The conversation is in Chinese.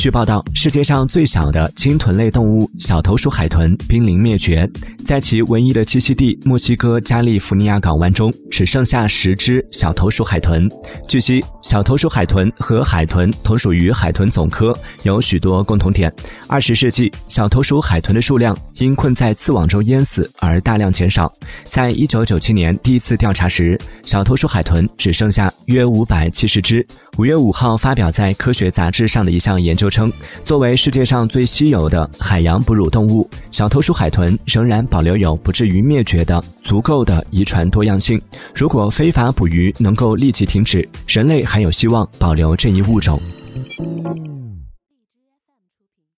据报道，世界上最小的鲸豚类动物小头鼠海豚濒临灭绝，在其唯一的栖息地墨西哥加利福尼亚港湾中，只剩下十只小头鼠海豚。据悉，小头鼠海豚和海豚同属于海豚总科，有许多共同点。二十世纪，小头鼠海豚的数量因困在刺网中淹死而大量减少。在一九九七年第一次调查时，小头鼠海豚只剩下约五百七十只。五月五号发表在《科学》杂志上的一项研究称，作为世界上最稀有的海洋哺乳动物，小头鼠海豚仍然保留有不至于灭绝的足够的遗传多样性。如果非法捕鱼能够立即停止，人类还有希望保留这一物种。